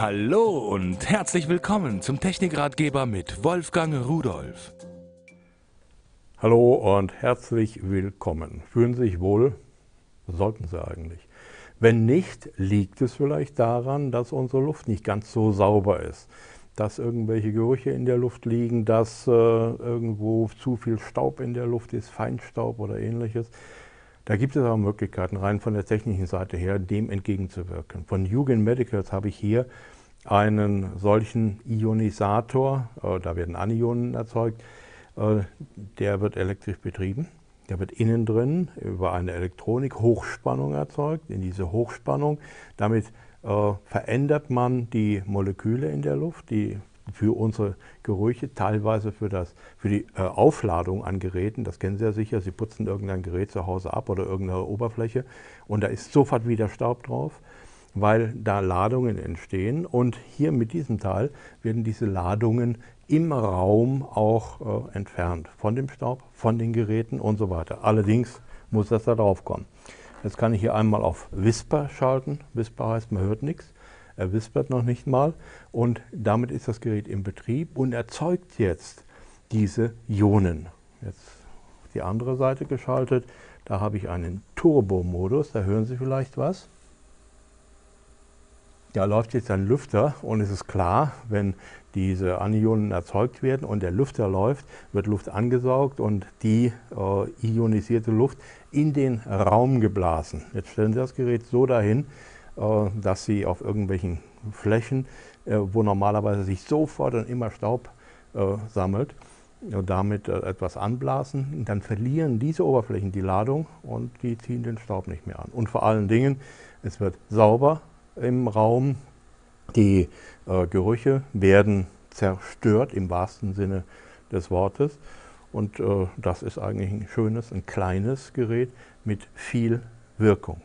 Hallo und herzlich willkommen zum Technikratgeber mit Wolfgang Rudolf. Hallo und herzlich willkommen. Fühlen Sie sich wohl? Sollten Sie eigentlich. Wenn nicht, liegt es vielleicht daran, dass unsere Luft nicht ganz so sauber ist. Dass irgendwelche Gerüche in der Luft liegen, dass äh, irgendwo zu viel Staub in der Luft ist, Feinstaub oder ähnliches. Da gibt es auch Möglichkeiten, rein von der technischen Seite her, dem entgegenzuwirken. Von Jugend Medicals habe ich hier einen solchen Ionisator, äh, da werden Anionen erzeugt, äh, der wird elektrisch betrieben. Der wird innen drin über eine Elektronik Hochspannung erzeugt, in diese Hochspannung. Damit äh, verändert man die Moleküle in der Luft, die für unsere Gerüche, teilweise für, das, für die äh, Aufladung an Geräten. Das kennen Sie ja sicher. Sie putzen irgendein Gerät zu Hause ab oder irgendeine Oberfläche und da ist sofort wieder Staub drauf, weil da Ladungen entstehen. Und hier mit diesem Teil werden diese Ladungen im Raum auch äh, entfernt. Von dem Staub, von den Geräten und so weiter. Allerdings muss das da drauf kommen. Jetzt kann ich hier einmal auf Whisper schalten. Whisper heißt, man hört nichts. Er wispert noch nicht mal und damit ist das Gerät im Betrieb und erzeugt jetzt diese Ionen. Jetzt die andere Seite geschaltet, da habe ich einen Turbo-Modus, da hören Sie vielleicht was. Da läuft jetzt ein Lüfter und es ist klar, wenn diese Anionen erzeugt werden und der Lüfter läuft, wird Luft angesaugt und die äh, ionisierte Luft in den Raum geblasen. Jetzt stellen Sie das Gerät so dahin, dass sie auf irgendwelchen Flächen, äh, wo normalerweise sich sofort und immer Staub äh, sammelt, damit etwas anblasen, dann verlieren diese Oberflächen die Ladung und die ziehen den Staub nicht mehr an. Und vor allen Dingen, es wird sauber im Raum, die Gerüche werden zerstört im wahrsten Sinne des Wortes. Und das ist eigentlich ein schönes, ein kleines Gerät mit viel Wirkung.